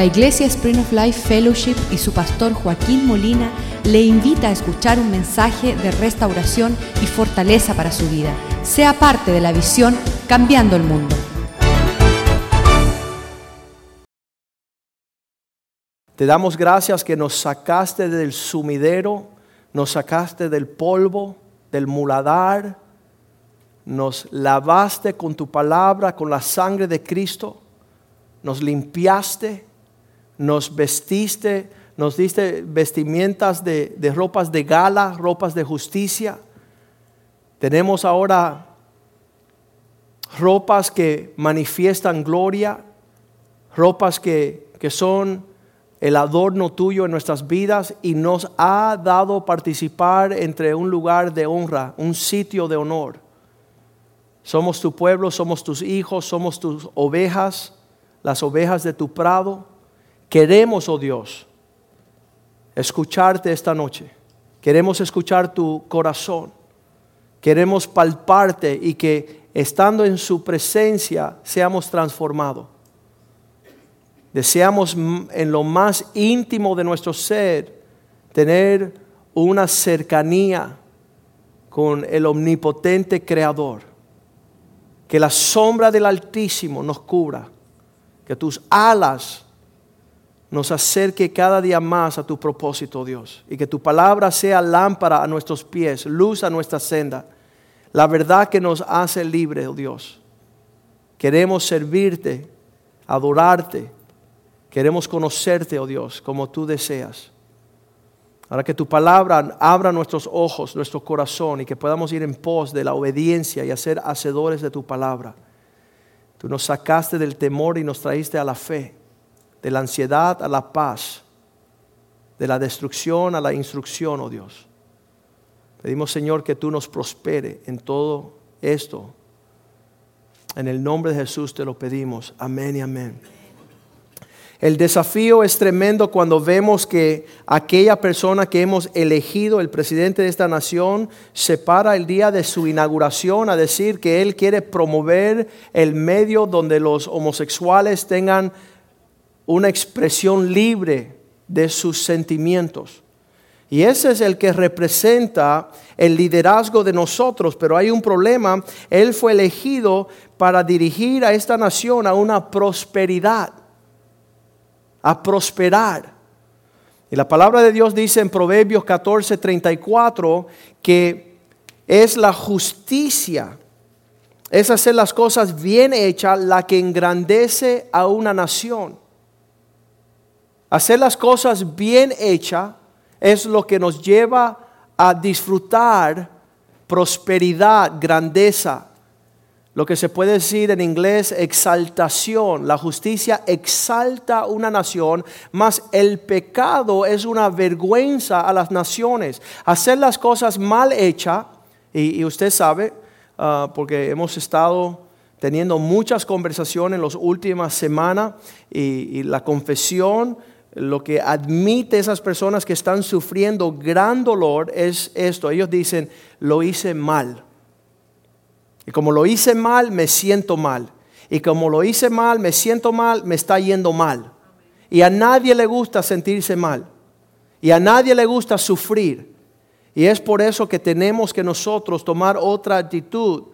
La Iglesia Spring of Life Fellowship y su pastor Joaquín Molina le invita a escuchar un mensaje de restauración y fortaleza para su vida. Sea parte de la visión Cambiando el Mundo. Te damos gracias que nos sacaste del sumidero, nos sacaste del polvo, del muladar, nos lavaste con tu palabra, con la sangre de Cristo, nos limpiaste, nos vestiste, nos diste vestimentas de, de ropas de gala, ropas de justicia. Tenemos ahora ropas que manifiestan gloria, ropas que, que son el adorno tuyo en nuestras vidas y nos ha dado participar entre un lugar de honra, un sitio de honor. Somos tu pueblo, somos tus hijos, somos tus ovejas, las ovejas de tu prado. Queremos, oh Dios, escucharte esta noche. Queremos escuchar tu corazón. Queremos palparte y que estando en su presencia seamos transformados. Deseamos en lo más íntimo de nuestro ser tener una cercanía con el omnipotente Creador. Que la sombra del Altísimo nos cubra. Que tus alas nos acerque cada día más a tu propósito, Dios. Y que tu palabra sea lámpara a nuestros pies, luz a nuestra senda. La verdad que nos hace libre, oh Dios. Queremos servirte, adorarte Queremos conocerte, oh Dios, como tú deseas. Ahora que tu palabra abra nuestros ojos, nuestro corazón y que podamos ir en pos de la obediencia y hacer hacedores de tu palabra. Tú nos sacaste del temor y nos traíste a la fe, de la ansiedad a la paz, de la destrucción a la instrucción, oh Dios. Pedimos, Señor, que tú nos prospere en todo esto. En el nombre de Jesús te lo pedimos. Amén y amén. El desafío es tremendo cuando vemos que aquella persona que hemos elegido, el presidente de esta nación, se para el día de su inauguración a decir que él quiere promover el medio donde los homosexuales tengan una expresión libre de sus sentimientos. Y ese es el que representa el liderazgo de nosotros, pero hay un problema. Él fue elegido para dirigir a esta nación a una prosperidad a prosperar. Y la palabra de Dios dice en Proverbios 14, 34 que es la justicia, es hacer las cosas bien hechas la que engrandece a una nación. Hacer las cosas bien hechas es lo que nos lleva a disfrutar prosperidad, grandeza, lo que se puede decir en inglés exaltación. La justicia exalta una nación, mas el pecado es una vergüenza a las naciones. Hacer las cosas mal hechas, y, usted sabe, ah, porque hemos estado teniendo muchas conversaciones en las últimas semanas, y la confesión, lo que admite esas personas que están sufriendo gran dolor es esto. Ellos dicen, lo hice mal y como lo hice mal, me siento mal. Y como lo hice mal, me siento mal, me está yendo mal. Y a nadie le gusta sentirse mal. Y a nadie le gusta sufrir. Y es por eso que tenemos que nosotros tomar otra actitud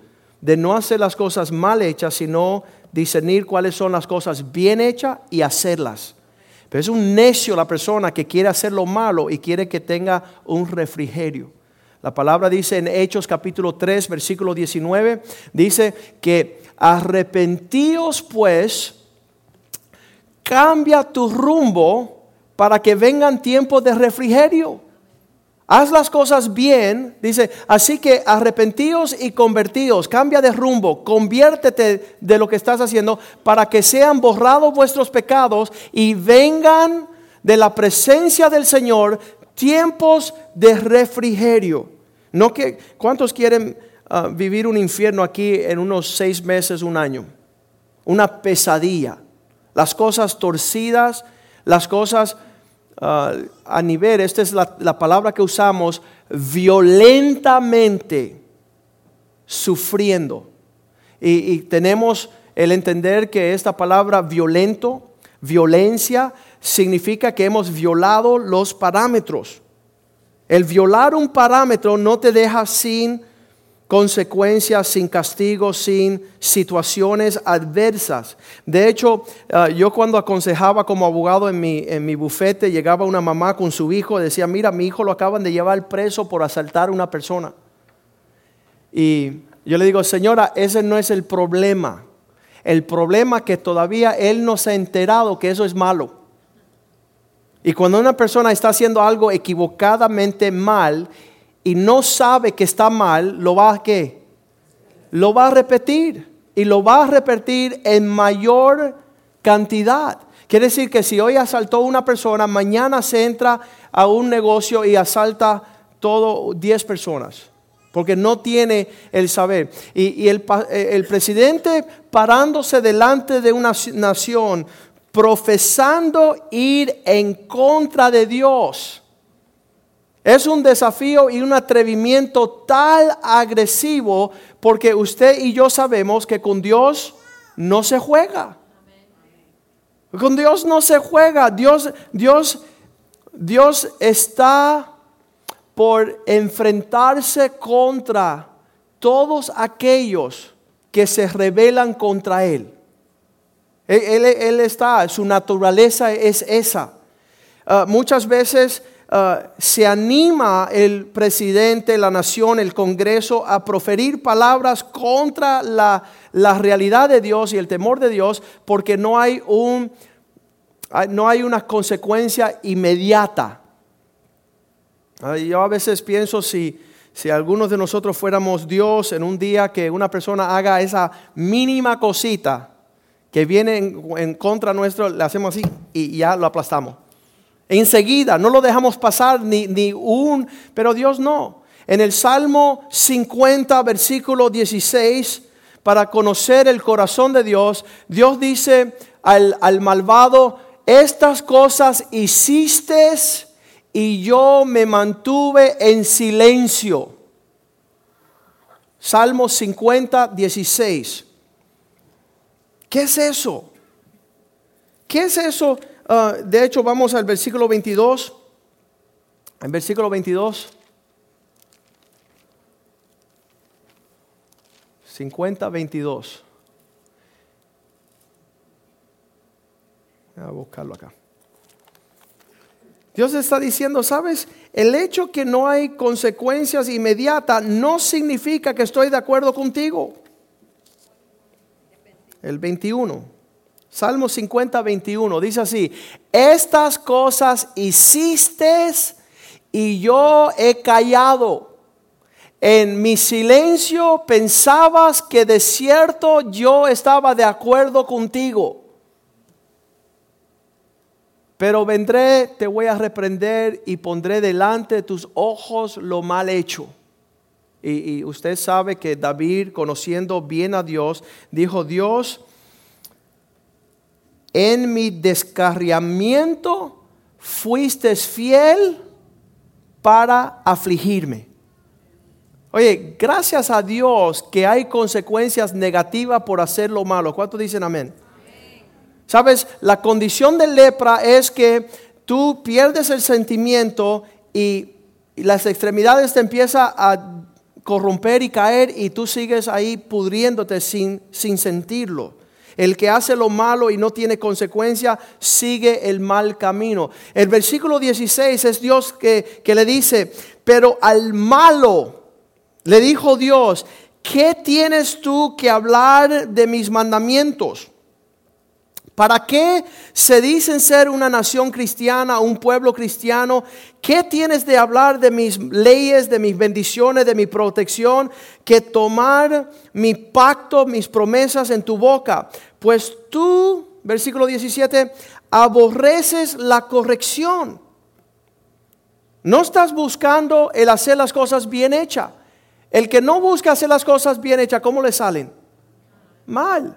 de no hacer las cosas mal hechas, sino discernir cuáles son las cosas bien hechas y hacerlas. Pero es un necio la persona que quiere hacer lo malo y quiere que tenga un refrigerio. La palabra dice en Hechos capítulo 3, versículo 19, dice que arrepentíos pues, cambia tu rumbo para que vengan tiempos de refrigerio. Haz las cosas bien, dice, así que arrepentíos y convertíos, cambia de rumbo, conviértete de lo que estás haciendo para que sean borrados vuestros pecados y vengan de la presencia del Señor tiempos de refrigerio. No que, ¿Cuántos quieren ah, vivir un infierno aquí en unos seis meses, un año? Una pesadilla. Las cosas torcidas, las cosas ah, a nivel, esta es la, palabra que usamos, violentamente sufriendo. y tenemos el entender que esta palabra violento violencia, significa que hemos violado los parámetros. El violar un parámetro no te deja sin consecuencias, sin castigo, sin situaciones adversas. De hecho, ah, yo cuando aconsejaba como abogado en mi, en mi bufete, llegaba una mamá con su hijo y decía, mira, mi hijo lo acaban de llevar preso por asaltar a una persona. Y yo le digo, señora, ese no es el problema. El problema es que todavía él no se ha enterado que eso es malo. Y cuando una persona está haciendo algo equivocadamente mal y no sabe que está mal, lo va a qué? Lo va a repetir y lo va a repetir en mayor cantidad. Quiere decir que si hoy asaltó una persona, mañana se entra a un negocio y asalta todo 10 personas. Porque no tiene el saber. Y, eh, el presidente parándose delante de una nación, profesando ir en contra de Dios es un desafío y un atrevimiento tal agresivo porque usted y yo sabemos que con Dios no se juega. Con Dios no se juega. Dios, Dios, Dios está por enfrentarse contra todos aquellos que se rebelan contra Él. Él, está, su naturaleza es esa. Ah, muchas veces Uh, se anima el presidente, la nación, el Congreso a proferir palabras contra la, realidad de Dios y el temor de Dios porque no hay, un, no hay una consecuencia inmediata. Yo a veces pienso si, si algunos de nosotros fuéramos Dios en un día que una persona haga esa mínima cosita que viene en, en contra nuestro, le hacemos así y ya lo aplastamos. Enseguida, no lo dejamos pasar ni, ni un, pero Dios no. En el Salmo 50, versículo 16, para conocer el corazón de Dios, Dios dice al, al malvado, estas cosas hiciste y yo me mantuve en silencio. Salmo 50, 16. ¿Qué es eso? ¿Qué es eso? Ah, de hecho, vamos al versículo 22. En versículo 22. 50, 22. Voy a buscarlo acá. Dios está diciendo, ¿sabes? El hecho que no hay consecuencias inmediatas no significa que estoy de acuerdo contigo. El 21. Salmo 50, 21 dice así, estas cosas hiciste y yo he callado. En mi silencio pensabas que de cierto yo estaba de acuerdo contigo. Pero vendré, te voy a reprender y pondré delante de tus ojos lo mal hecho. Y, y usted sabe que David, conociendo bien a Dios, dijo, Dios, en mi descarriamiento fuiste fiel para afligirme. Oye, gracias a Dios que hay consecuencias negativas por hacer lo malo. ¿Cuántos dicen amén? Sabes, la condición de lepra es que tú pierdes el sentimiento y las extremidades te empiezan a corromper y caer y tú sigues ahí pudriéndote sin, sin sentirlo. El que hace lo malo y no tiene consecuencia, sigue el mal camino. El versículo 16 es Dios que, que le dice, pero al malo le dijo Dios, ¿qué tienes tú que hablar de mis mandamientos? ¿Para qué se dicen ser una nación cristiana, un pueblo cristiano? ¿Qué tienes de hablar de mis leyes, de mis bendiciones, de mi protección? Que tomar mi pacto, mis promesas en tu boca. Pues tú, versículo 17, aborreces la corrección. No estás buscando el hacer las cosas bien hechas. El que no busca hacer las cosas bien hechas, ¿cómo le salen? Mal.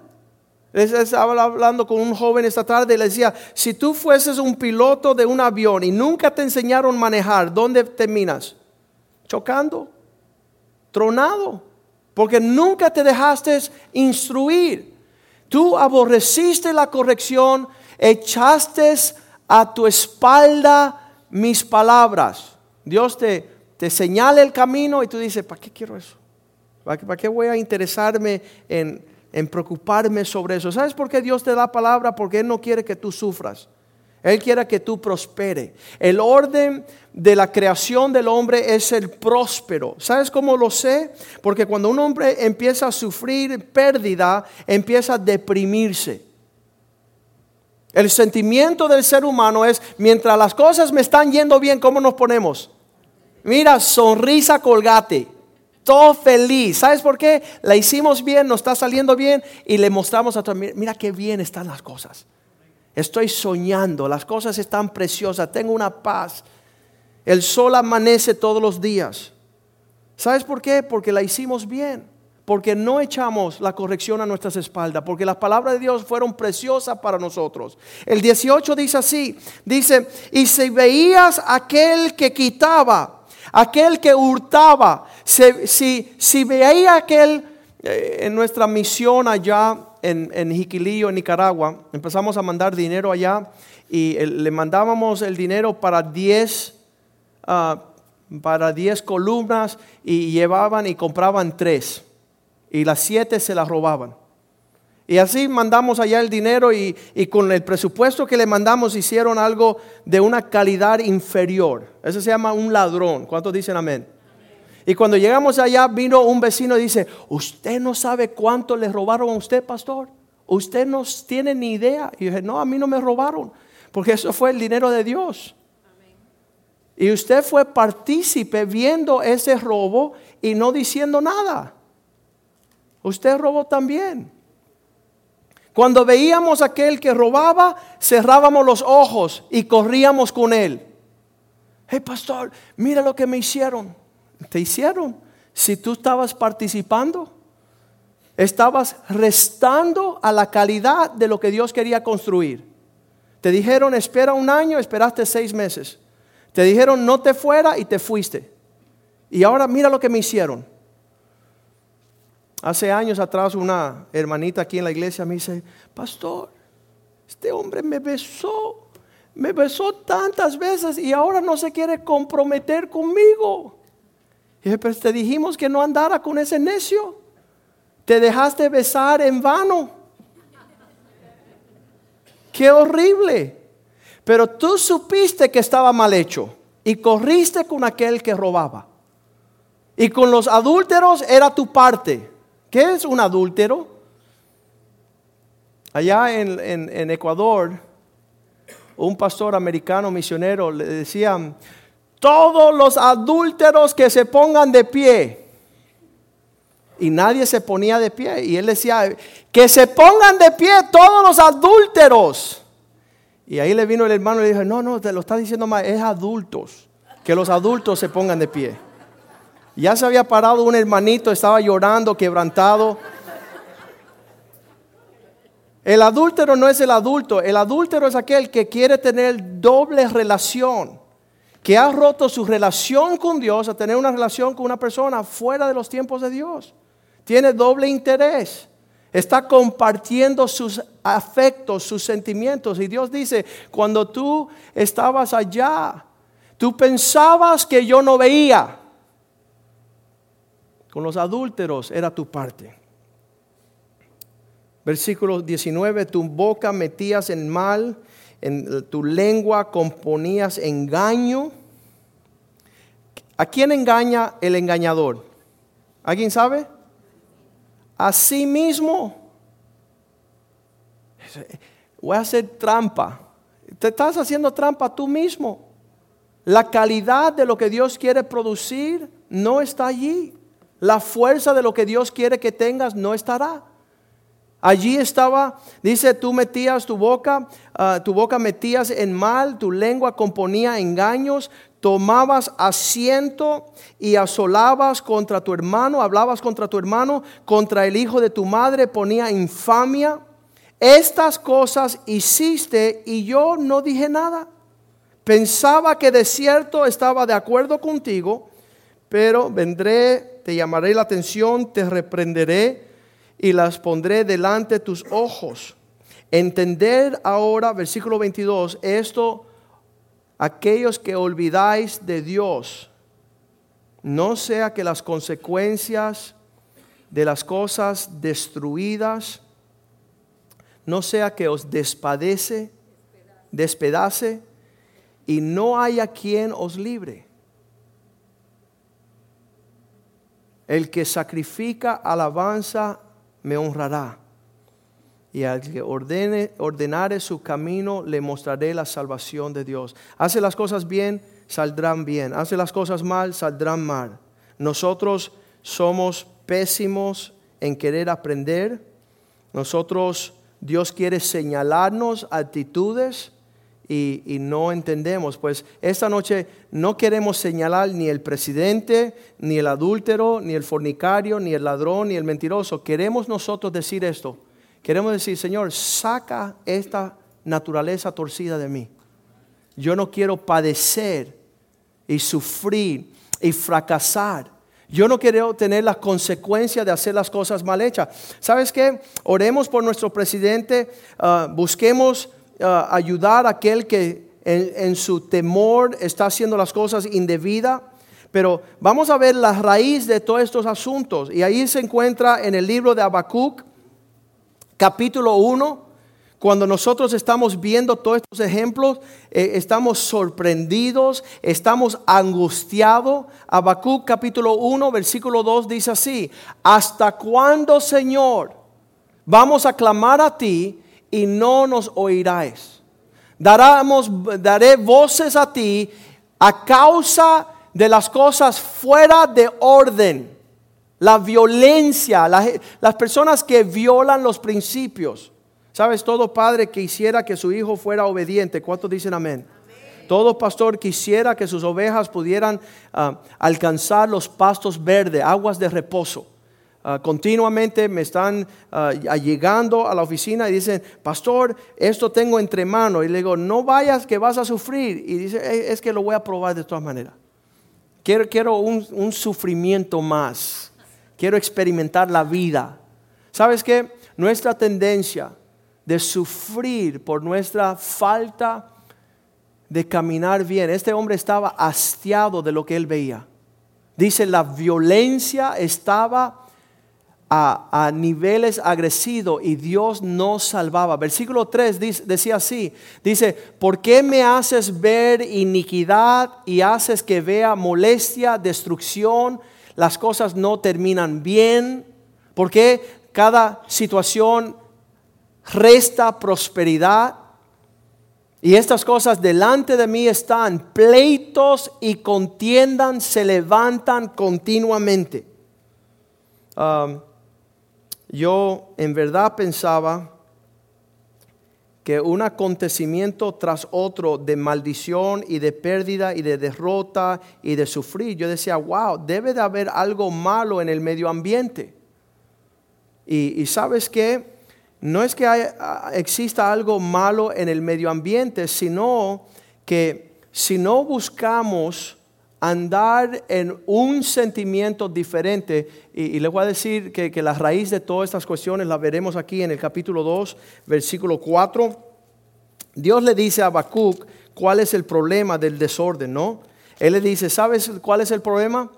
Estaba hablando con un joven esta tarde y le decía, si tú fueses un piloto de un avión y nunca te enseñaron a manejar, ¿dónde terminas? Chocando, tronado, porque nunca te dejaste instruir. Tú aborreciste la corrección, echaste a tu espalda mis palabras. Dios te, te señala el camino y tú dices, ¿para qué quiero eso? ¿Para qué, voy a interesarme en, en preocuparme sobre eso? ¿Sabes por qué Dios te da palabra? Porque Él no quiere que tú sufras. Él quiere que tú prospere. El orden de la creación del hombre es el próspero. ¿Sabes cómo lo sé? Porque cuando un hombre empieza a sufrir pérdida, empieza a deprimirse. El sentimiento del ser humano es, mientras las cosas me están yendo bien, ¿cómo nos ponemos? Mira, sonrisa colgate, todo feliz. ¿Sabes por qué? La hicimos bien, nos está saliendo bien y le mostramos a todo, mira qué bien están las cosas. Estoy soñando, las cosas están preciosas, tengo una paz. El sol amanece todos los días. ¿Sabes por qué? Porque la hicimos bien, porque no echamos la corrección a nuestras espaldas, porque las palabras de Dios fueron preciosas para nosotros. El 18 dice así, dice, y si veías aquel que quitaba, aquel que hurtaba, si, si, veía aquel eh, en nuestra misión allá en, en Jiquilillo, en Nicaragua, empezamos a mandar dinero allá y le mandábamos el dinero para 10 ah, para 10 columnas y llevaban y compraban tres y las siete se las robaban. Y así mandamos allá el dinero y, y, con el presupuesto que le mandamos hicieron algo de una calidad inferior. Eso se llama un ladrón. ¿Cuántos dicen amén? Y cuando llegamos allá, vino un vecino y dice, usted no sabe cuánto le robaron a usted, pastor. Usted no tiene ni idea. Y yo dije, no, a mí no me robaron, porque eso fue el dinero de Dios. Y usted fue partícipe viendo ese robo y no diciendo nada. Usted robó también. Cuando veíamos a aquel que robaba, cerrábamos los ojos y corríamos con él. Hey, pastor, mira lo que me hicieron te hicieron. Si tú estabas participando, estabas restando a la calidad de lo que Dios quería construir. Te dijeron, espera un año, esperaste seis meses. Te dijeron, no te fuera y te fuiste. Y ahora mira lo que me hicieron. Hace años atrás una hermanita aquí en la iglesia me dice, pastor, este hombre me besó, me besó tantas veces y ahora no se quiere comprometer conmigo. Y pero te dijimos que no andara con ese necio. Te dejaste besar en vano. Qué horrible. Pero tú supiste que estaba mal hecho y corriste con aquel que robaba. Y con los adúlteros era tu parte. ¿Qué es un adúltero? Allá en, en Ecuador, un pastor americano misionero le decía, todos los adúlteros que se pongan de pie. Y nadie se ponía de pie. Y él decía, que se pongan de pie todos los adúlteros. Y ahí le vino el hermano y le dijo, no, no, te lo está diciendo mal, es adultos. Que los adultos se pongan de pie. Ya se había parado un hermanito, estaba llorando, quebrantado. El adúltero no es el adulto, el adúltero es aquel que quiere tener doble relación que ha roto su relación con Dios a tener una relación con una persona fuera de los tiempos de Dios. Tiene doble interés. Está compartiendo sus afectos, sus sentimientos. Y Dios dice, cuando tú estabas allá, tú pensabas que yo no veía. Con los adúlteros era tu parte. Versículo 19, tu boca metías en mal en tu lengua componías engaño. ¿A quién engaña el engañador? ¿Alguien sabe? A sí mismo. Voy a hacer trampa. Te estás haciendo trampa tú mismo. La calidad de lo que Dios quiere producir no está allí. La fuerza de lo que Dios quiere que tengas no estará. Allí estaba, dice, tú metías tu boca, ah, tu boca metías en mal, tu lengua componía engaños, tomabas asiento y asolabas contra tu hermano, hablabas contra tu hermano, contra el hijo de tu madre, ponía infamia. Estas cosas hiciste y yo no dije nada. Pensaba que de cierto estaba de acuerdo contigo, pero vendré, te llamaré la atención, te reprenderé y las pondré delante de tus ojos. Entender ahora, versículo 22, esto, aquellos que olvidáis de Dios, no sea que las consecuencias de las cosas destruidas, no sea que os despadece, despedace, y no haya quien os libre. El que sacrifica alabanza me honrará. Y al que ordene, ordenare su camino, le mostraré la salvación de Dios. Hace las cosas bien, saldrán bien. Hace las cosas mal, saldrán mal. Nosotros somos pésimos en querer aprender. Nosotros, Dios quiere señalarnos actitudes y, no entendemos. Pues esta noche no queremos señalar ni el presidente, ni el adúltero, ni el fornicario, ni el ladrón, ni el mentiroso. Queremos nosotros decir esto. Queremos decir, Señor, saca esta naturaleza torcida de mí. Yo no quiero padecer y sufrir y fracasar. Yo no quiero tener las consecuencias de hacer las cosas mal hechas. ¿Sabes qué? Oremos por nuestro presidente, ah, busquemos ayudar a aquel que en, su temor está haciendo las cosas indebidas. Pero vamos a ver la raíz de todos estos asuntos. Y ahí se encuentra en el libro de Habacuc, capítulo 1. Cuando nosotros estamos viendo todos estos ejemplos, eh, estamos sorprendidos, estamos angustiados. Habacuc capítulo 1, versículo 2 dice así, ¿hasta cuándo, Señor, vamos a clamar a ti y no nos oiráis. Daremos, daré voces a ti a causa de las cosas fuera de orden, la violencia, las personas que violan los principios. ¿Sabes? Todo padre quisiera que su hijo fuera obediente. ¿Cuántos dicen amén? Todo pastor quisiera que sus ovejas pudieran ah, alcanzar los pastos verdes, aguas de reposo. Ah, continuamente me están ah, llegando a la oficina y dicen, pastor, esto tengo entre manos. Y le digo, no vayas que vas a sufrir. Y dice, es que lo voy a probar de todas maneras. Quiero, quiero un, un sufrimiento más. Quiero experimentar la vida. ¿Sabes qué? Nuestra tendencia de sufrir por nuestra falta de caminar bien. Este hombre estaba hastiado de lo que él veía. Dice, la violencia estaba a, niveles agresivos y Dios no salvaba. Versículo 3 decía así, dice, ¿por qué me haces ver iniquidad y haces que vea molestia, destrucción? Las cosas no terminan bien. ¿Por qué cada situación resta prosperidad? Y estas cosas delante de mí están, pleitos y contiendan se levantan continuamente. Um, yo en verdad pensaba que un acontecimiento tras otro de maldición y de pérdida y de derrota y de sufrir, yo decía, wow, debe de haber algo malo en el medio ambiente. Y, sabes que no es que exista algo malo en el medio ambiente, sino que si no buscamos andar en un sentimiento diferente. Y, le voy a decir que, que, la raíz de todas estas cuestiones la veremos aquí en el capítulo 2, versículo 4. Dios le dice a Habacuc cuál es el problema del desorden, ¿no? Él le dice, ¿sabes cuál es el problema?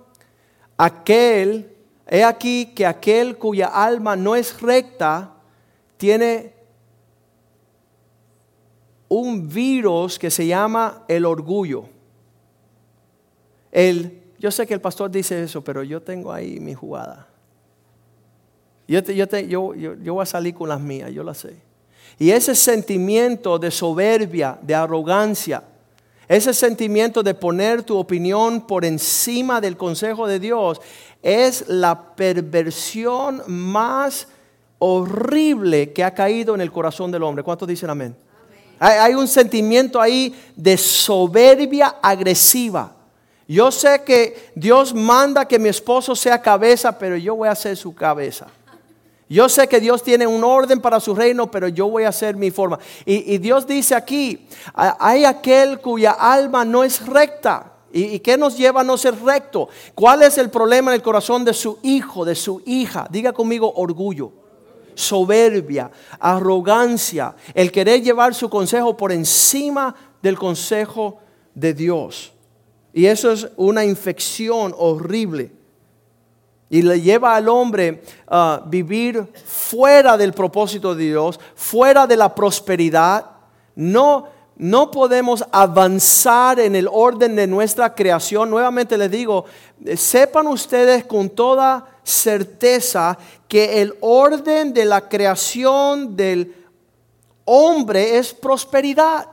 Aquel, he aquí que aquel cuya alma no es recta, tiene un virus que se llama el orgullo yo sé que el pastor dice eso, pero yo tengo ahí mi jugada. Yo, yo, yo, voy a salir con las mías, yo las sé. Y ese sentimiento de soberbia, de arrogancia, ese sentimiento de poner tu opinión por encima del consejo de Dios, es la perversión más horrible que ha caído en el corazón del hombre. ¿Cuántos dicen amén? amén. hay un sentimiento ahí de soberbia agresiva. Yo sé que Dios manda que mi esposo sea cabeza, pero yo voy a ser su cabeza. Yo sé que Dios tiene un orden para su reino, pero yo voy a hacer mi forma. Y, Dios dice aquí, hay aquel cuya alma no es recta. ¿Y, ¿Y qué nos lleva a no ser recto? ¿Cuál es el problema en el corazón de su hijo, de su hija? Diga conmigo orgullo. soberbia, arrogancia, el querer llevar su consejo por encima del consejo de Dios. Y eso es una infección horrible. Y le lleva al hombre a vivir fuera del propósito de Dios, fuera de la prosperidad. No, no podemos avanzar en el orden de nuestra creación. Nuevamente les digo, eh, sepan ustedes con toda certeza que el orden de la creación del hombre es prosperidad.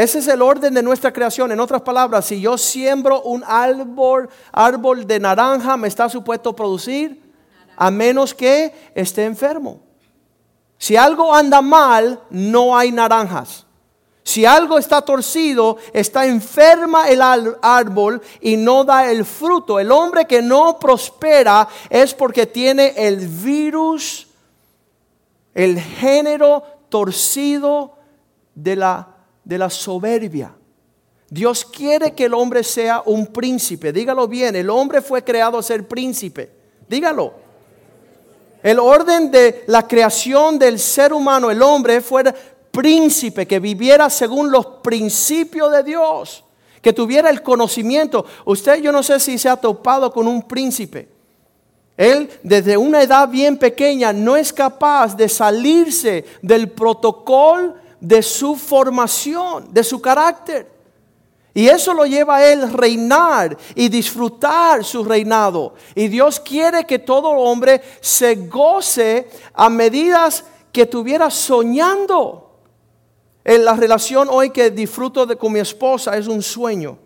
Ese es el orden de nuestra creación. En otras palabras, si yo siembro un árbol, árbol de naranja, me está supuesto producir a menos que esté enfermo. Si algo anda mal, no hay naranjas. Si algo está torcido, está enferma el árbol y no da el fruto. El hombre que no prospera es porque tiene el virus, el género torcido de la de la soberbia. Dios quiere que el hombre sea un príncipe. Dígalo bien, el hombre fue creado a ser príncipe. Dígalo. El orden de la creación del ser humano, el hombre, fue príncipe, que viviera según los principios de Dios, que tuviera el conocimiento. Usted yo no sé si se ha topado con un príncipe. Él desde una edad bien pequeña no es capaz de salirse del protocolo de su formación, de su carácter. Y eso lo lleva a él reinar y disfrutar su reinado. Y Dios quiere que todo hombre se goce a medidas que estuviera soñando. En la relación hoy que disfruto de, con mi esposa es un sueño.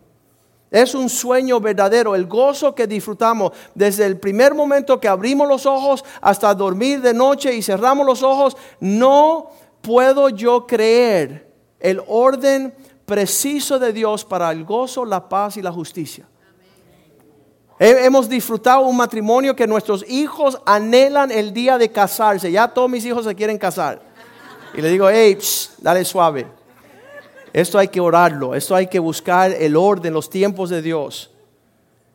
Es un sueño verdadero, el gozo que disfrutamos desde el primer momento que abrimos los ojos hasta dormir de noche y cerramos los ojos. No puedo yo creer el orden preciso de Dios para el gozo, la paz y la justicia. Hemos disfrutado un matrimonio que nuestros hijos anhelan el día de casarse. Ya todos mis hijos se quieren casar. Y le digo, hey, dale suave. Esto hay que orarlo, esto hay que buscar el orden, los tiempos de Dios.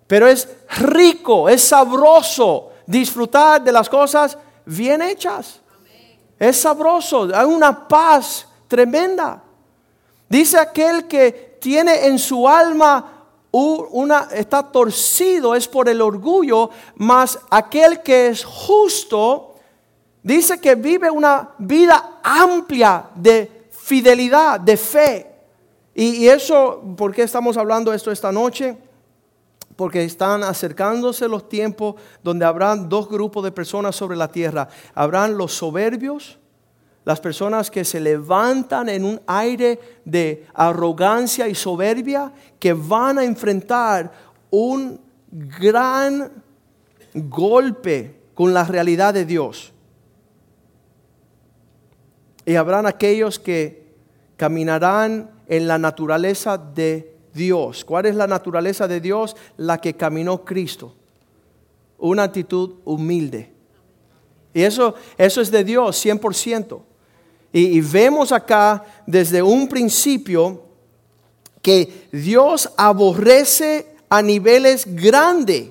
Pero es rico, es sabroso disfrutar de las cosas bien hechas. Es sabroso, hay una paz tremenda. Dice aquel que tiene en su alma una está torcido es por el orgullo, mas aquel que es justo dice que vive una vida amplia de fidelidad, de fe. Y, eso, ¿por qué estamos hablando esto esta noche? Porque están acercándose los tiempos donde habrán dos grupos de personas sobre la tierra. Habrán los soberbios, las personas que se levantan en un aire de arrogancia y soberbia, que van a enfrentar un gran golpe con la realidad de Dios. Y habrán aquellos que caminarán en la naturaleza de Dios. ¿Cuál es la naturaleza de Dios? La que caminó Cristo. Una actitud humilde. Y eso, eso es de Dios, 100%. Y, y vemos acá desde un principio que Dios aborrece a niveles grandes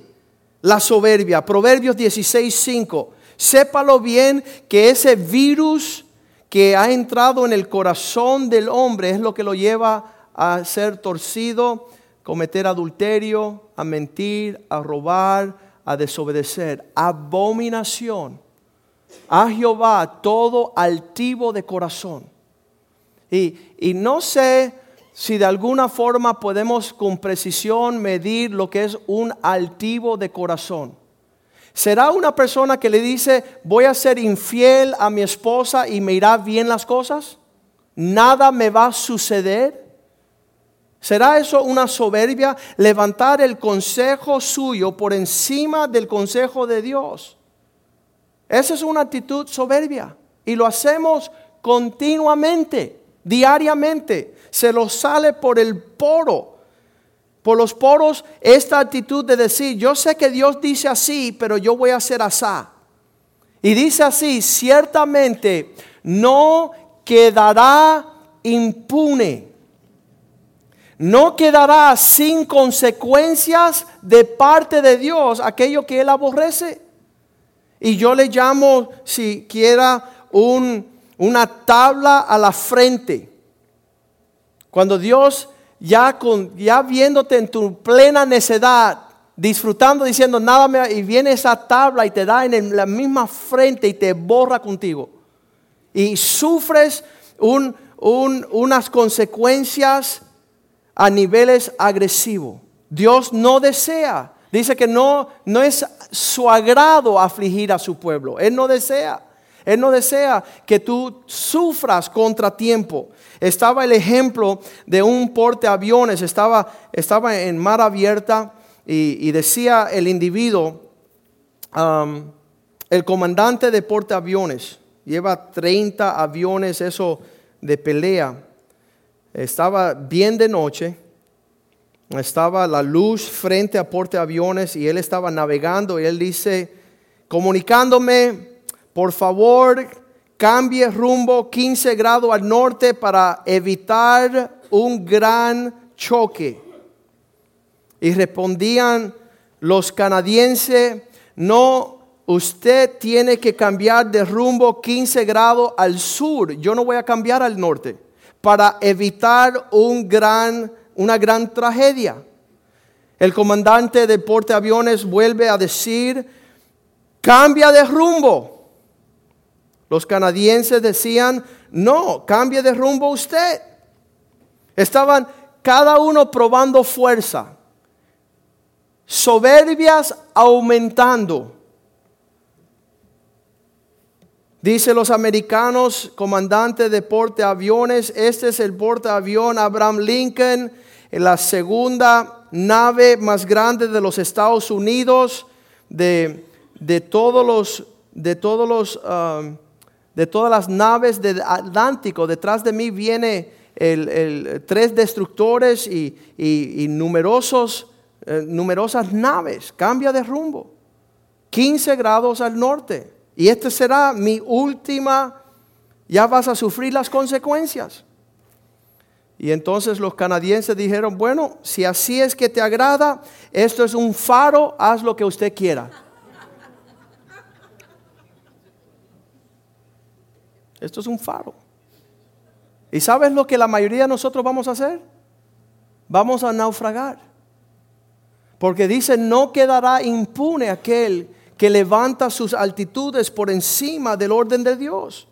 la soberbia. Proverbios 16, 5. Sépalo bien que ese virus que ha entrado en el corazón del hombre es lo que lo lleva a ser torcido, cometer adulterio, a mentir, a robar, a desobedecer. Abominación a Jehová todo altivo de corazón. Y, y no sé si de alguna forma podemos con precisión medir lo que es un altivo de corazón. ¿Será una persona que le dice, voy a ser infiel a mi esposa y me irá bien las cosas? ¿Nada me va a suceder? ¿Será eso una soberbia? Levantar el consejo suyo por encima del consejo de Dios. Esa es una actitud soberbia. Y lo hacemos continuamente, diariamente. Se lo sale por el poro. Por los poros esta actitud de decir, yo sé que Dios dice así, pero yo voy a hacer asá. Y dice así, ciertamente no quedará impune no quedará sin consecuencias de parte de Dios aquello que Él aborrece. Y yo le llamo, si quiera, un, una tabla a la frente. Cuando Dios ya, con, ya viéndote en tu plena necedad, disfrutando, diciendo nada, me, y viene esa tabla y te da en la misma frente y te borra contigo. Y sufres un, unas consecuencias a niveles agresivos. Dios no desea, dice que no, no es su agrado afligir a su pueblo. Él no desea. Él no desea que tú sufras contratiempo. Estaba el ejemplo de un porteaviones, estaba, estaba en mar abierta y, decía el individuo, um, el comandante de porteaviones, lleva 30 aviones, eso de pelea. Estaba bien de noche, estaba la luz frente a porteaviones y él estaba navegando y él dice, comunicándome, por favor, cambie rumbo 15 grados al norte para evitar un gran choque. Y respondían los canadienses, no, usted tiene que cambiar de rumbo 15 grados al sur, yo no voy a cambiar al norte, para evitar un gran, una gran tragedia. El comandante de porteaviones vuelve a decir, cambia de rumbo. Los canadienses decían, no, cambie de rumbo usted. Estaban cada uno probando fuerza, soberbias aumentando. Dice los americanos, comandante de porteaviones, este es el porteavión Abraham Lincoln, la segunda nave más grande de los Estados Unidos, de, todos los, de todos los um, de todas las naves del Atlántico. Detrás de mí viene el, tres destructores y, numerosos, eh, numerosas naves. Cambia de rumbo. 15 grados al norte. Y esta será mi última, ya vas a sufrir las consecuencias. Y entonces los canadienses dijeron, bueno, si así es que te agrada, esto es un faro, haz lo que usted quiera. Esto es un faro. ¿Y sabes lo que la mayoría de nosotros vamos a hacer? Vamos a naufragar. Porque dice, no quedará impune aquel que levanta sus altitudes por encima del orden de Dios.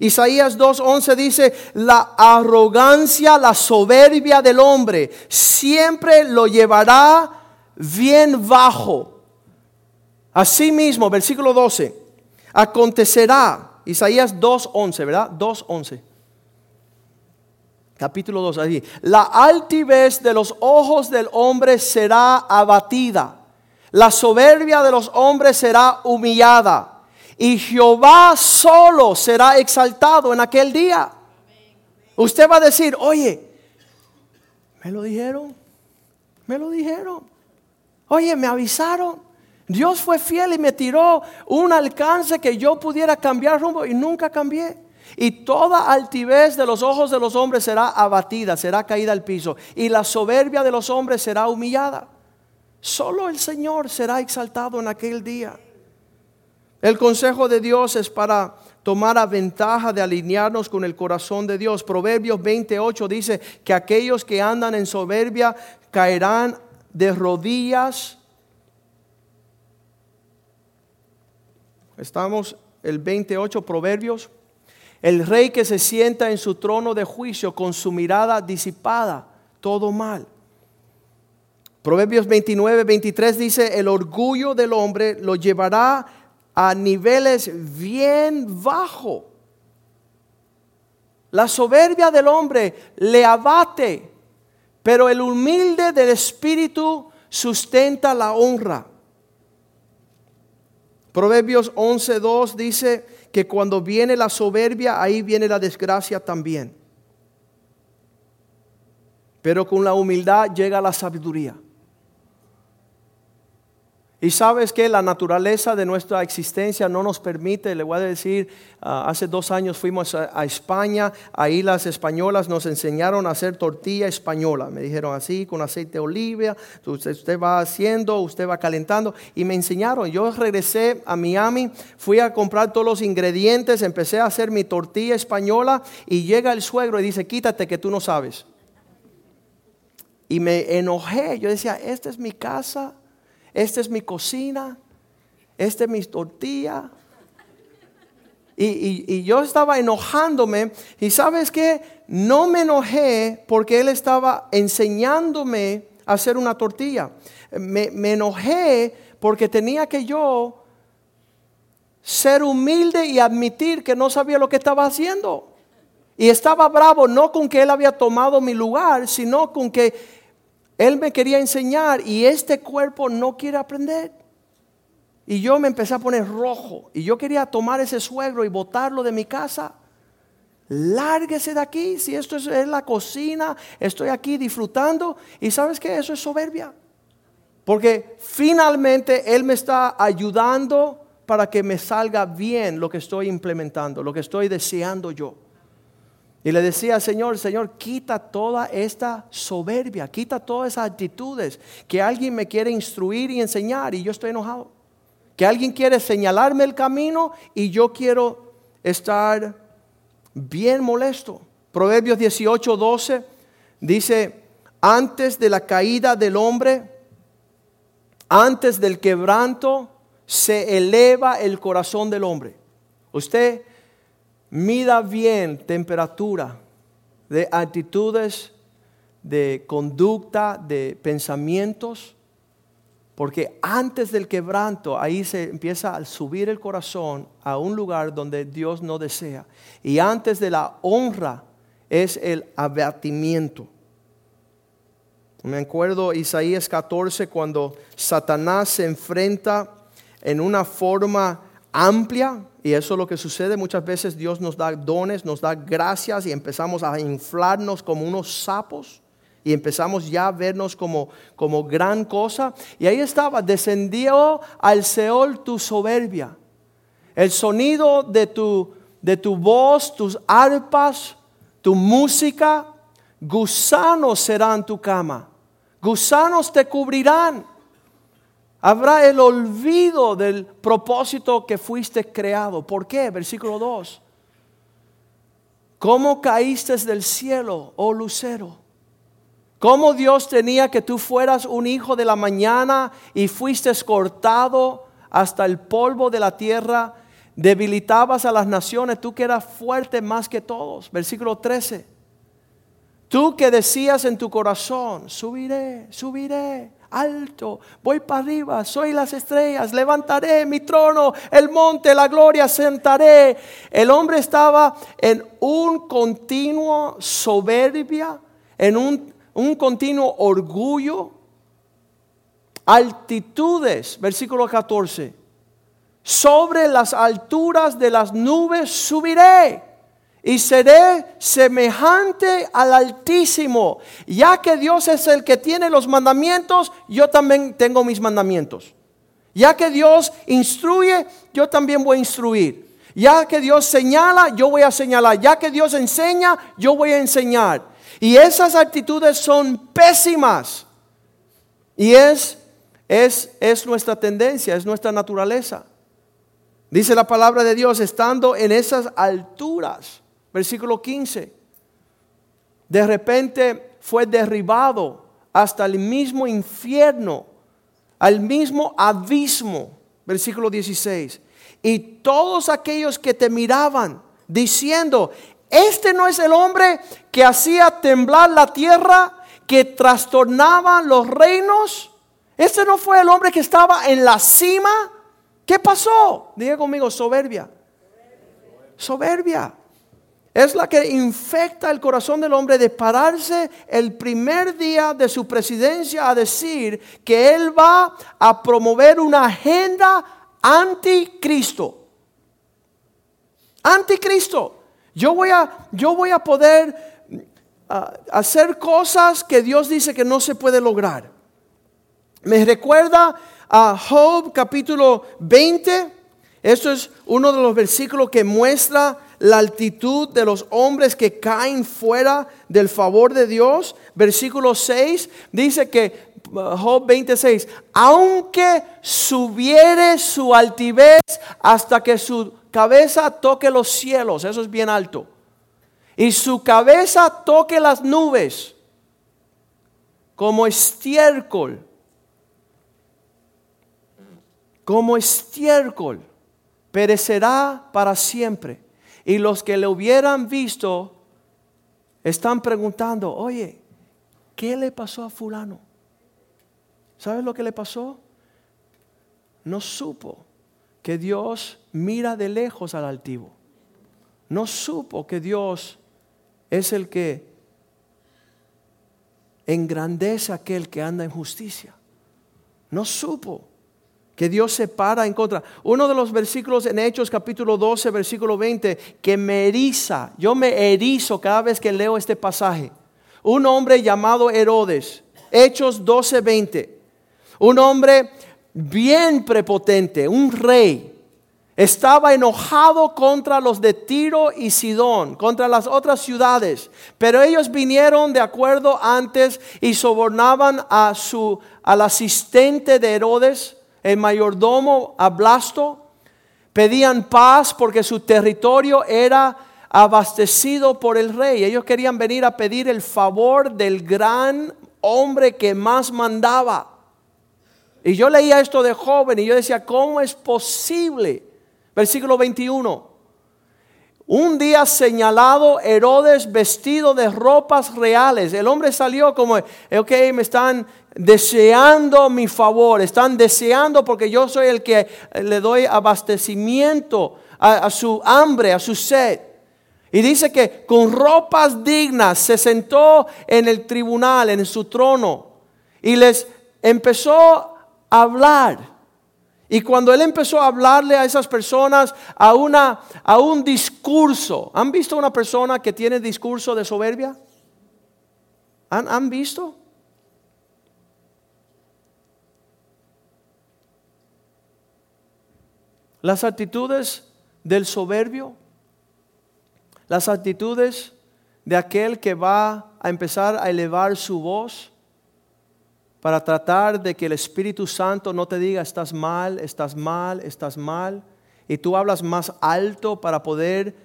Isaías 2.11 dice, la arrogancia, la soberbia del hombre siempre lo llevará bien bajo. Asimismo, versículo 12, acontecerá Isaías 2.11, ¿verdad? 2.11. Capítulo 2, allí. La altivez de los ojos del hombre será abatida. La soberbia de los hombres será humillada. Y Jehová solo será exaltado en aquel día. Usted va a decir, oye, me lo dijeron, me lo dijeron. Oye, me avisaron. Dios fue fiel y me tiró un alcance que yo pudiera cambiar rumbo y nunca cambié. Y toda altivez de los ojos de los hombres será abatida, será caída al piso. Y la soberbia de los hombres será humillada. Solo el Señor será exaltado en aquel día. El consejo de Dios es para tomar a ventaja de alinearnos con el corazón de Dios. Proverbios 28 dice que aquellos que andan en soberbia caerán de rodillas Estamos el 28 Proverbios. El rey que se sienta en su trono de juicio con su mirada disipada, todo mal. Proverbios 29, 23 dice, el orgullo del hombre lo llevará a niveles bien bajos. La soberbia del hombre le abate, pero el humilde del espíritu sustenta la honra. Proverbios 11.2 dice que cuando viene la soberbia, ahí viene la desgracia también. Pero con la humildad llega la sabiduría. Y sabes que la naturaleza de nuestra existencia no nos permite, le voy a decir, ah, hace dos años fuimos a, España, ahí las españolas nos enseñaron a hacer tortilla española. Me dijeron así, con aceite de oliva, usted, usted va haciendo, usted va calentando, y me enseñaron. Yo regresé a Miami, fui a comprar todos los ingredientes, empecé a hacer mi tortilla española, y llega el suegro y dice, quítate que tú no sabes. Y me enojé, yo decía, esta es mi casa esta es mi cocina, esta es mi tortilla. Y, yo estaba enojándome y sabes que no me enojé porque él estaba enseñándome a hacer una tortilla. Me, me enojé porque tenía que yo ser humilde y admitir que no sabía lo que estaba haciendo. Y estaba bravo no con que él había tomado mi lugar, sino con que él me quería enseñar y este cuerpo no quiere aprender. Y yo me empecé a poner rojo y yo quería tomar ese suegro y botarlo de mi casa. Lárguese de aquí, si esto es, la cocina, estoy aquí disfrutando. Y sabes que eso es soberbia. Porque finalmente Él me está ayudando para que me salga bien lo que estoy implementando, lo que estoy deseando yo. Y le decía, Señor, Señor, quita toda esta soberbia, quita todas esas actitudes, que alguien me quiere instruir y enseñar y yo estoy enojado. Que alguien quiere señalarme el camino y yo quiero estar bien molesto. Proverbios 18, 12 dice, antes de la caída del hombre, antes del quebranto, se eleva el corazón del hombre. Usted mida bien temperatura de actitudes, de conducta, de pensamientos, porque antes del quebranto ahí se empieza a subir el corazón a un lugar donde Dios no desea. Y antes de la honra es el abatimiento. Me acuerdo Isaías 14 cuando Satanás se enfrenta en una forma amplia y eso es lo que sucede. Muchas veces Dios nos da dones, nos da gracias y empezamos a inflarnos como unos sapos y empezamos ya a vernos como, como gran cosa. Y ahí estaba, descendió al Seol tu soberbia. El sonido de tu, de tu voz, tus arpas, tu música, gusanos serán tu cama. Gusanos te cubrirán. Habrá el olvido del propósito que fuiste creado. ¿Por qué? Versículo 2. ¿Cómo caíste del cielo, oh lucero? ¿Cómo Dios tenía que tú fueras un hijo de la mañana y fuiste cortado hasta el polvo de la tierra? Debilitabas a las naciones, tú que eras fuerte más que todos. Versículo 13. Tú que decías en tu corazón, subiré, subiré alto, voy para arriba, soy las estrellas, levantaré mi trono, el monte, la gloria, sentaré. El hombre estaba en un continuo soberbia, en un, un continuo orgullo, altitudes, versículo 14. Sobre las alturas de las nubes subiré y seré semejante al Altísimo. Ya que Dios es el que tiene los mandamientos, yo también tengo mis mandamientos. Ya que Dios instruye, yo también voy a instruir. Ya que Dios señala, yo voy a señalar. Ya que Dios enseña, yo voy a enseñar. Y esas actitudes son pésimas. Y es, es, es nuestra tendencia, es nuestra naturaleza. Dice la palabra de Dios, estando en esas alturas Versículo 15. De repente fue derribado hasta el mismo infierno, al mismo abismo. Versículo 16. Y todos aquellos que te miraban diciendo, este no es el hombre que hacía temblar la tierra, que trastornaba los reinos. Este no fue el hombre que estaba en la cima. ¿Qué pasó? Diga conmigo, soberbia. Soberbia es la que infecta el corazón del hombre de pararse el primer día de su presidencia a decir que él va a promover una agenda anticristo. Anticristo. Yo voy a, yo voy a poder ah, hacer cosas que Dios dice que no se puede lograr. Me recuerda a Job capítulo 20. Esto es uno de los versículos que muestra la altitud de los hombres que caen fuera del favor de Dios. Versículo 6 dice que uh, Job 26, aunque subiere su altivez hasta que su cabeza toque los cielos, eso es bien alto, y su cabeza toque las nubes, como estiércol, como estiércol, perecerá para siempre. Y los que le hubieran visto están preguntando, oye, ¿qué le pasó a fulano? ¿Sabes lo que le pasó? No supo que Dios mira de lejos al altivo. No supo que Dios es el que engrandece a aquel que anda en justicia. No supo que Dios se para en contra. Uno de los versículos en Hechos capítulo 12, versículo 20, que me eriza, yo me erizo cada vez que leo este pasaje. Un hombre llamado Herodes, Hechos 12, 20. Un hombre bien prepotente, un rey. Estaba enojado contra los de Tiro y Sidón, contra las otras ciudades. Pero ellos vinieron de acuerdo antes y sobornaban a su, al asistente de Herodes el mayordomo Ablasto, pedían paz porque su territorio era abastecido por el rey. Ellos querían venir a pedir el favor del gran hombre que más mandaba. Y yo leía esto de joven y yo decía, ¿cómo es posible? Versículo 21. Un día señalado, Herodes vestido de ropas reales. El hombre salió como, ok, me están deseando mi favor, están deseando porque yo soy el que le doy abastecimiento a, su hambre, a su sed. Y dice que con ropas dignas se sentó en el tribunal, en su trono, y les empezó a hablar. Y cuando él empezó a hablarle a esas personas a, una, a un discurso, ¿han visto una persona que tiene discurso de soberbia? ¿Han, ¿Han visto? Las actitudes del soberbio, las actitudes de aquel que va a empezar a elevar su voz, para tratar de que el Espíritu Santo no te diga estás mal, estás mal, estás mal, y tú hablas más alto para poder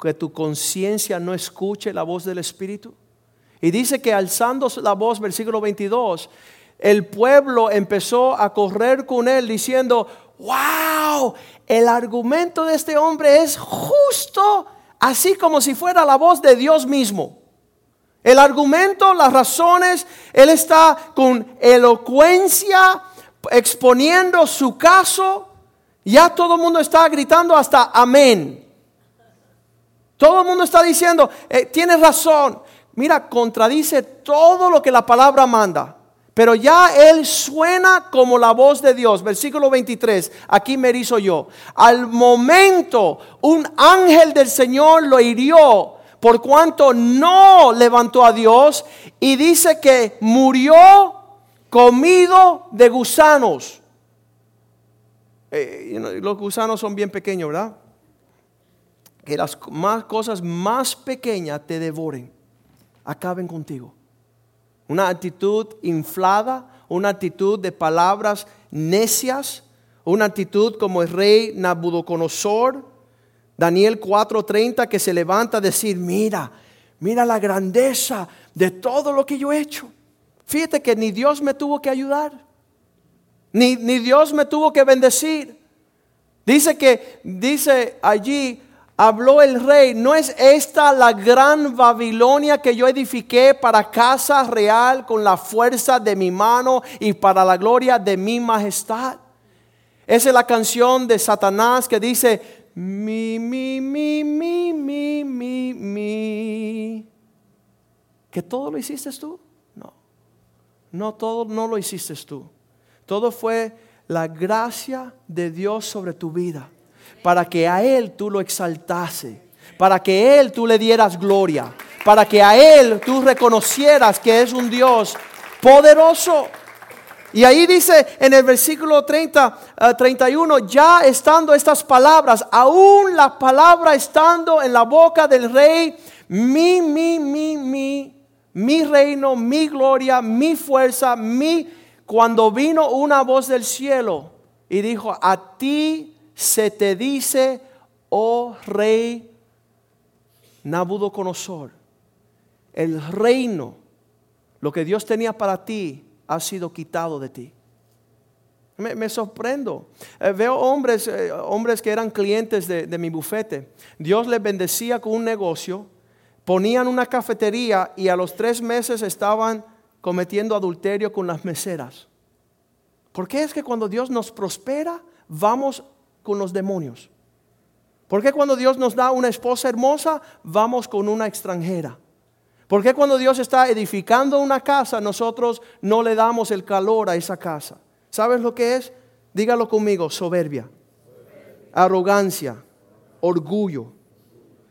que tu conciencia no escuche la voz del Espíritu. Y dice que alzando la voz, versículo 22, el pueblo empezó a correr con él diciendo, wow, el argumento de este hombre es justo, así como si fuera la voz de Dios mismo. El argumento, las razones, él está con elocuencia exponiendo su caso. Ya todo el mundo está gritando hasta amén. Todo el mundo está diciendo, eh, tienes razón. Mira, contradice todo lo que la palabra manda. Pero ya él suena como la voz de Dios. Versículo 23, aquí me erizo yo. Al momento un ángel del Señor lo hirió por cuanto no levantó a Dios y dice que murió comido de gusanos. Eh, los gusanos son bien pequeños, ¿verdad? Que las más cosas más pequeñas te devoren, acaben contigo. Una actitud inflada, una actitud de palabras necias, una actitud como el rey Nabucodonosor, Daniel 4:30 que se levanta a decir, mira, mira la grandeza de todo lo que yo he hecho. Fíjate que ni Dios me tuvo que ayudar, ni, ni Dios me tuvo que bendecir. Dice que, dice allí, habló el rey, ¿no es esta la gran Babilonia que yo edifiqué para casa real con la fuerza de mi mano y para la gloria de mi majestad? Esa es la canción de Satanás que dice, mi, mi, mi, mi, mi, mi, mi. ¿Que todo lo hiciste tú? No. No, todo no lo hiciste tú. Todo fue la gracia de Dios sobre tu vida. Para que a Él tú lo exaltase. Para que Él tú le dieras gloria. Para que a Él tú reconocieras que es un Dios poderoso. Y ahí dice en el versículo 30, 31, eh, ya estando estas palabras, aún la palabra estando en la boca del rey, mi, mi, mi, mi, mi reino, mi gloria, mi fuerza, mi... Cuando vino una voz del cielo y dijo, a ti se te dice, oh rey Nabucodonosor, el reino, lo que Dios tenía para ti, ha sido quitado de ti. Me, sorprendo. Eh, veo hombres, eh, hombres que eran clientes de, de mi bufete. Dios les bendecía con un negocio, ponían una cafetería y a los tres meses estaban cometiendo adulterio con las meseras. ¿Por qué es que cuando Dios nos prospera, vamos con los demonios? ¿Por qué cuando Dios nos da una esposa hermosa, vamos con una extranjera? ¿Por qué cuando Dios está edificando una casa, nosotros no le damos el calor a esa casa? ¿Sabes lo que es? Dígalo conmigo, soberbia, arrogancia, orgullo.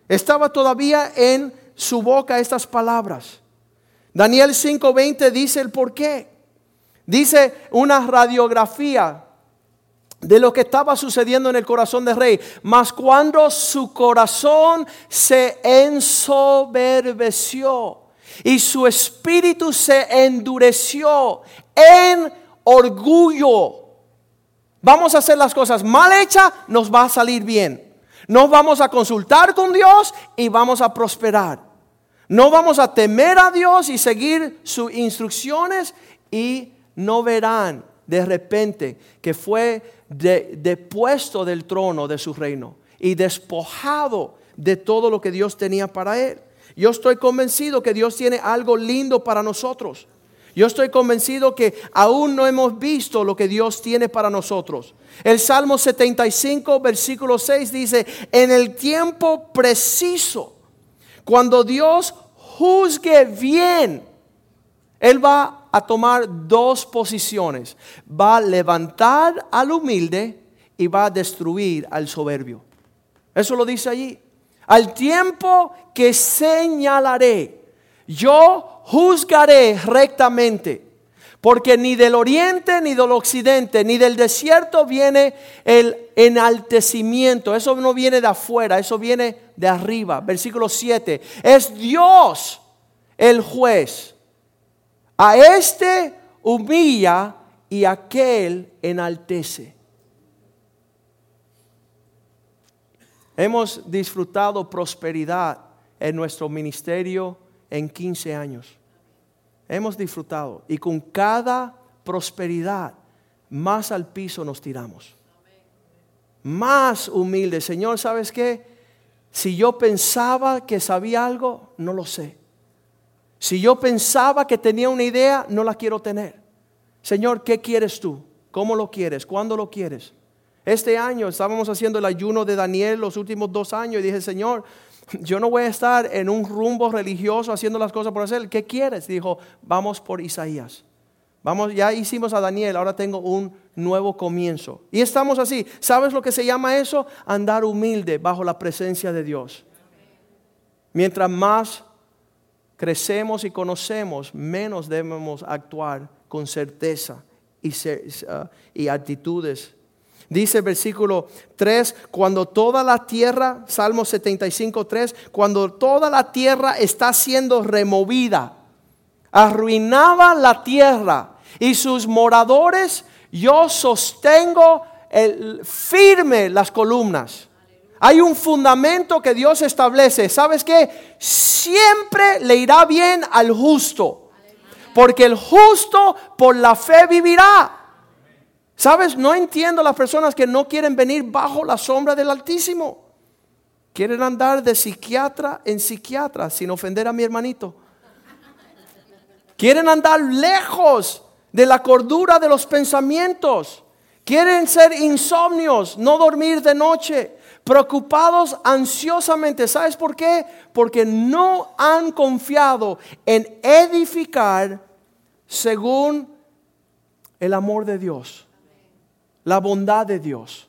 Estaba todavía en su boca estas palabras. Daniel 5:20 dice el por qué. Dice una radiografía de lo que estaba sucediendo en el corazón del rey. Mas cuando su corazón se ensoberbeció y su espíritu se endureció en orgullo. Vamos a hacer las cosas mal hechas, nos va a salir bien. No vamos a consultar con Dios y vamos a prosperar. No vamos a temer a Dios y seguir sus instrucciones y no verán de repente que fue depuesto del trono de su reino y despojado de todo lo que Dios tenía para él. Yo estoy convencido que Dios tiene algo lindo para nosotros. Yo estoy convencido que aún no hemos visto lo que Dios tiene para nosotros. El Salmo 75, versículo 6 dice, en el tiempo preciso, cuando Dios juzgue bien, Él va a tomar dos posiciones. Va a levantar al humilde y va a destruir al soberbio. Eso lo dice allí. Al tiempo que señalaré, yo juzgaré rectamente. Porque ni del oriente, ni del occidente, ni del desierto viene el enaltecimiento. Eso no viene de afuera, eso viene de arriba. Versículo 7. Es Dios el juez a este humilla y aquel enaltece. Hemos disfrutado prosperidad en nuestro ministerio en 15 años. Hemos disfrutado y con cada prosperidad más al piso nos tiramos. Más humilde. Señor, ¿sabes qué? Si yo pensaba que sabía algo, no lo sé. Si yo pensaba que tenía una idea, no la quiero tener. Señor, ¿qué quieres tú? ¿Cómo lo quieres? ¿Cuándo lo quieres? Este año estábamos haciendo el ayuno de Daniel los últimos dos años y dije, Señor, yo no voy a estar en un rumbo religioso haciendo las cosas por hacer. ¿Qué quieres? Dijo, vamos por Isaías. Vamos, ya hicimos a Daniel, ahora tengo un nuevo comienzo. Y estamos así. ¿Sabes lo que se llama eso? Andar humilde bajo la presencia de Dios. Mientras más crecemos y conocemos, menos debemos actuar con certeza y, uh, actitudes. Dice el versículo 3, cuando toda la tierra, Salmo 75, 3, cuando toda la tierra está siendo removida, arruinaba la tierra y sus moradores, yo sostengo el, firme las columnas. Hay un fundamento que Dios establece. ¿Sabes qué? Siempre le irá bien al justo. Porque el justo por la fe vivirá. ¿Sabes? No entiendo las personas que no quieren venir bajo la sombra del Altísimo. Quieren andar de psiquiatra en psiquiatra sin ofender a mi hermanito. Quieren andar lejos de la cordura de los pensamientos. Quieren ser insomnios, no dormir de noche preocupados ansiosamente. ¿Sabes por qué? Porque no han confiado en edificar según el amor de Dios, la bondad de Dios.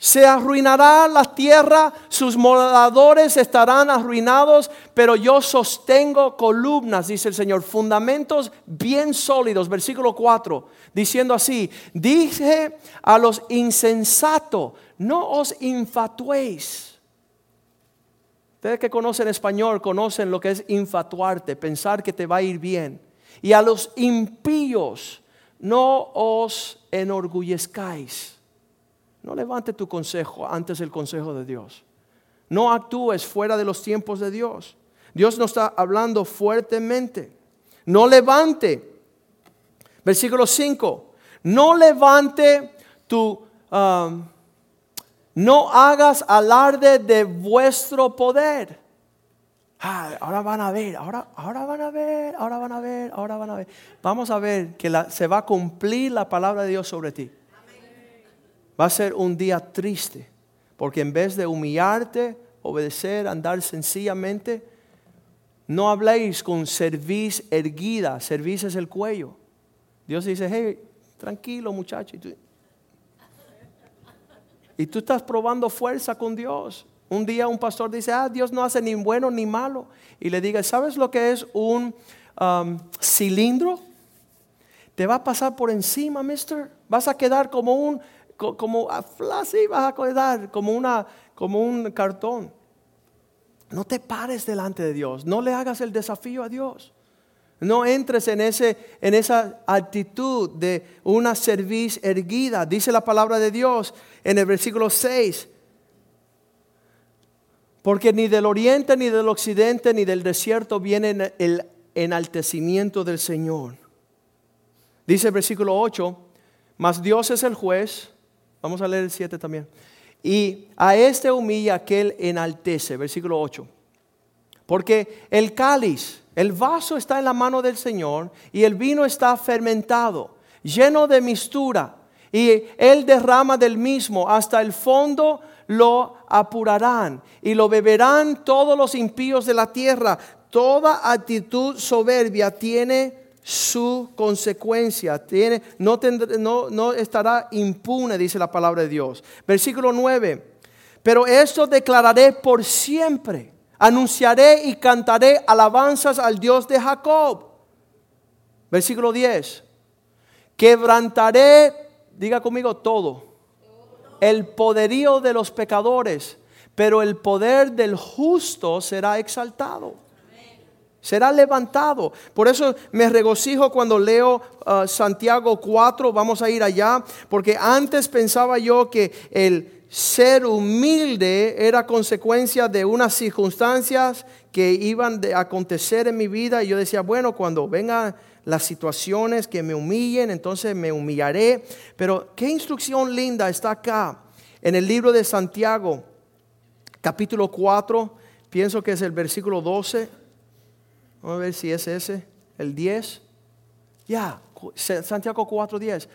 Se arruinará la tierra, sus moradores estarán arruinados, pero yo sostengo columnas, dice el Señor, fundamentos bien sólidos, versículo 4, diciendo así, dije a los insensatos, no os infatuéis. Ustedes que conocen español conocen lo que es infatuarte, pensar que te va a ir bien. Y a los impíos, no os enorgullezcáis no levante tu consejo antes del consejo de Dios. No actúes fuera de los tiempos de Dios. Dios nos está hablando fuertemente. No levante. Versículo 5. No levante tu... Um, no hagas alarde de vuestro poder. ahora van a ver, ahora, ahora van a ver, ahora van a ver, ahora van a ver. Vamos a ver que se va a cumplir la palabra de Dios sobre ti va a ser un día triste, porque en vez de humillarte, obedecer, andar sencillamente, no habléis con cerviz erguida, cerviz es el cuello. Dios dice, hey, tranquilo muchacho. Y tú, estás probando fuerza con Dios. Un día un pastor dice, ah, Dios no hace ni bueno ni malo. Y le diga, ¿sabes lo que es un um, cilindro? Te va a pasar por encima, mister. Vas a quedar como un como así vas a quedar, como, una, como un cartón. No te pares delante de Dios, no le hagas el desafío a Dios. No entres en, ese, en esa actitud de una cerviz erguida. Dice la palabra de Dios en el versículo 6. Porque ni del oriente, ni del occidente, ni del desierto viene el enaltecimiento del Señor. Dice el versículo 8, mas Dios es el juez Vamos a leer el 7 también. Y a este humilla aquel enaltece, versículo 8. Porque el cáliz, el vaso está en la mano del Señor y el vino está fermentado, lleno de mistura. Y él derrama del mismo hasta el fondo lo apurarán y lo beberán todos los impíos de la tierra. Toda actitud soberbia tiene su consecuencia. Tiene, no, no, no estará impune, dice la palabra de Dios. Versículo 9. Pero esto declararé por siempre. Anunciaré y cantaré alabanzas al Dios de Jacob. Versículo 10. Quebrantaré, diga conmigo todo, el poderío de los pecadores, pero el poder del justo será exaltado será levantado. Por eso me regocijo cuando leo uh, Santiago 4, vamos a ir allá, porque antes pensaba yo que el ser humilde era consecuencia de unas circunstancias que iban a acontecer en mi vida y yo decía, bueno, cuando vengan las situaciones que me humillen, entonces me humillaré. Pero qué instrucción linda está acá en el libro de Santiago, capítulo 4, pienso que es el versículo 12 Vamos a ver si es ese, el 10. Ya, Santiago 4:10.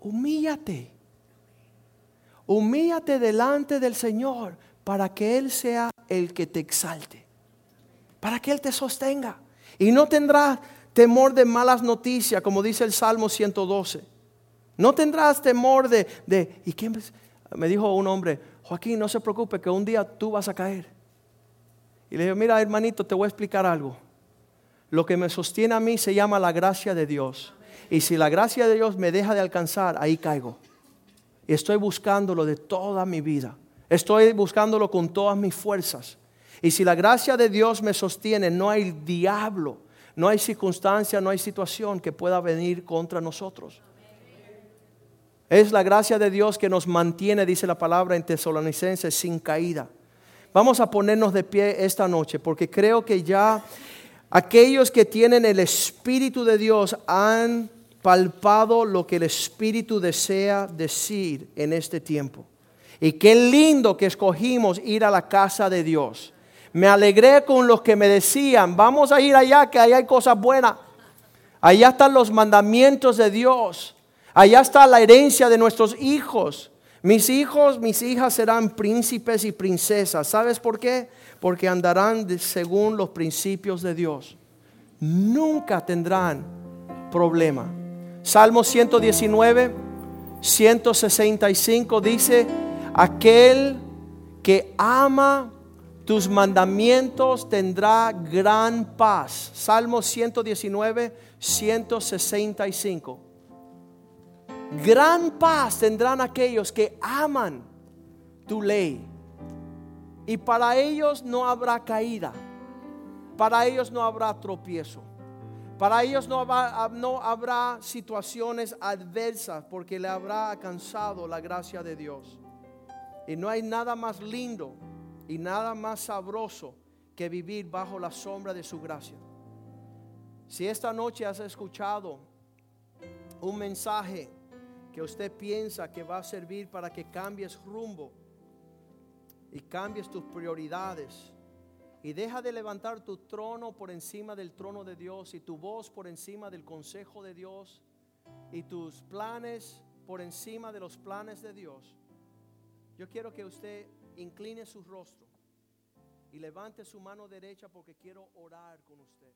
Humíllate. Humíllate delante del Señor para que Él sea el que te exalte. Para que Él te sostenga. Y no tendrás temor de malas noticias, como dice el Salmo 112. No tendrás temor de... de ¿Y quién me dijo un hombre? Joaquín, no se preocupe que un día tú vas a caer. Y le digo, mira hermanito, te voy a explicar algo. Lo que me sostiene a mí se llama la gracia de Dios. Y si la gracia de Dios me deja de alcanzar, ahí caigo. Y estoy buscándolo de toda mi vida. Estoy buscándolo con todas mis fuerzas. Y si la gracia de Dios me sostiene, no hay diablo, no hay circunstancia, no hay situación que pueda venir contra nosotros. Es la gracia de Dios que nos mantiene, dice la palabra en Tesalonicenses, sin caída. Vamos a ponernos de pie esta noche porque creo que ya Aquellos que tienen el Espíritu de Dios han palpado lo que el Espíritu desea decir en este tiempo. Y qué lindo que escogimos ir a la casa de Dios. Me alegré con los que me decían, vamos a ir allá, que allá hay cosas buenas. Allá están los mandamientos de Dios. Allá está la herencia de nuestros hijos. Mis hijos, mis hijas serán príncipes y princesas. ¿Sabes por qué? porque andarán según los principios de Dios. Nunca tendrán problema. Salmo 119, 165 dice, Aquel que ama tus mandamientos tendrá gran paz. Salmo 119, 165. Gran paz tendrán aquellos que aman tu ley. Y para ellos no habrá caída. Para ellos no habrá tropiezo. Para ellos no habrá, situaciones adversas porque le habrá alcanzado la gracia de Dios. Y no hay nada más lindo y nada más sabroso que vivir bajo la sombra de su gracia. Si esta noche has escuchado un mensaje que usted piensa que va a servir para que cambies rumbo y cambies tus prioridades y deja de levantar tu trono por encima del trono de Dios y tu voz por encima del consejo de Dios y tus planes por encima de los planes de Dios. Yo quiero que usted incline su rostro y levante su mano derecha porque quiero orar con usted.